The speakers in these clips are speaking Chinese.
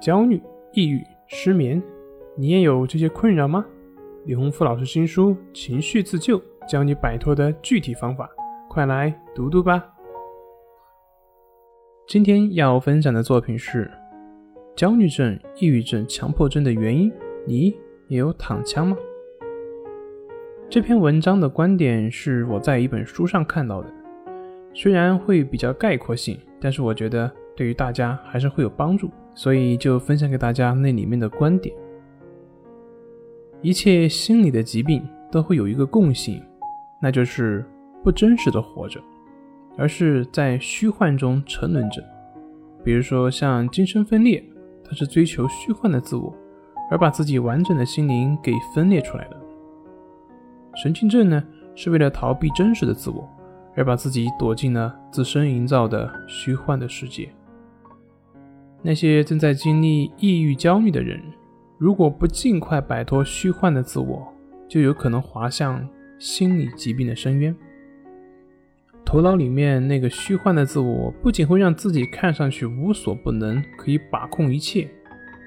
焦虑、抑郁、失眠，你也有这些困扰吗？李洪福老师新书《情绪自救》教你摆脱的具体方法，快来读读吧。今天要分享的作品是：焦虑症、抑郁症、强迫症的原因，你也有躺枪吗？这篇文章的观点是我在一本书上看到的，虽然会比较概括性，但是我觉得对于大家还是会有帮助。所以就分享给大家那里面的观点。一切心理的疾病都会有一个共性，那就是不真实的活着，而是在虚幻中沉沦着。比如说像精神分裂，它是追求虚幻的自我，而把自己完整的心灵给分裂出来的。神经症呢，是为了逃避真实的自我，而把自己躲进了自身营造的虚幻的世界。那些正在经历抑郁、焦虑的人，如果不尽快摆脱虚幻的自我，就有可能滑向心理疾病的深渊。头脑里面那个虚幻的自我，不仅会让自己看上去无所不能，可以把控一切，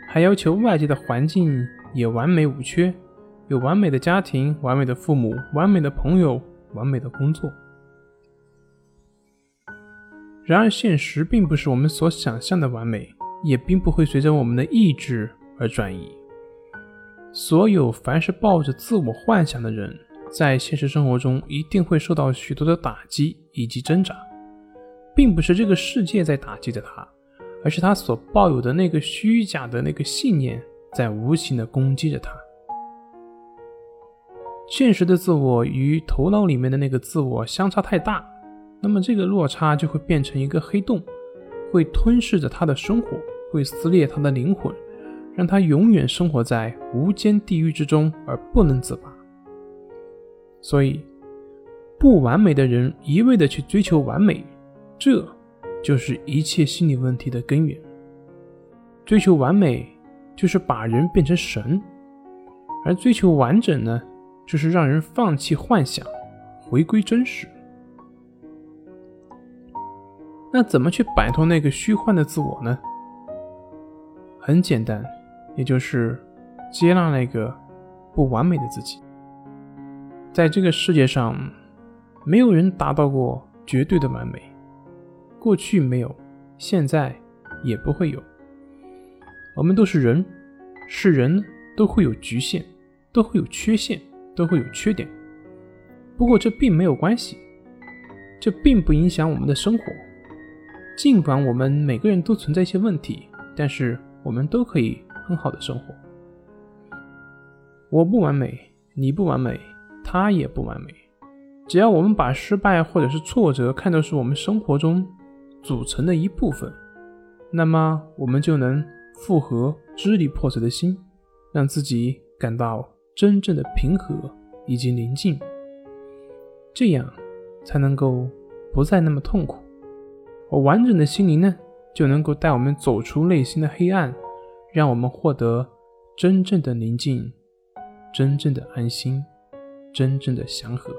还要求外界的环境也完美无缺，有完美的家庭、完美的父母、完美的朋友、完美的工作。然而，现实并不是我们所想象的完美。也并不会随着我们的意志而转移。所有凡是抱着自我幻想的人，在现实生活中一定会受到许多的打击以及挣扎，并不是这个世界在打击着他，而是他所抱有的那个虚假的那个信念在无情的攻击着他。现实的自我与头脑里面的那个自我相差太大，那么这个落差就会变成一个黑洞。会吞噬着他的生活，会撕裂他的灵魂，让他永远生活在无间地狱之中而不能自拔。所以，不完美的人一味的去追求完美，这就是一切心理问题的根源。追求完美就是把人变成神，而追求完整呢，就是让人放弃幻想，回归真实。那怎么去摆脱那个虚幻的自我呢？很简单，也就是接纳那个不完美的自己。在这个世界上，没有人达到过绝对的完美，过去没有，现在也不会有。我们都是人，是人都会有局限，都会有缺陷，都会有缺点。不过这并没有关系，这并不影响我们的生活。尽管我们每个人都存在一些问题，但是我们都可以很好的生活。我不完美，你不完美，他也不完美。只要我们把失败或者是挫折看作是我们生活中组成的一部分，那么我们就能复合支离破碎的心，让自己感到真正的平和以及宁静，这样才能够不再那么痛苦。而完整的心灵呢，就能够带我们走出内心的黑暗，让我们获得真正的宁静、真正的安心、真正的祥和。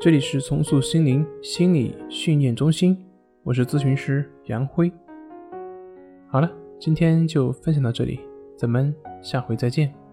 这里是重塑心灵心理训练中心，我是咨询师杨辉。好了，今天就分享到这里，咱们下回再见。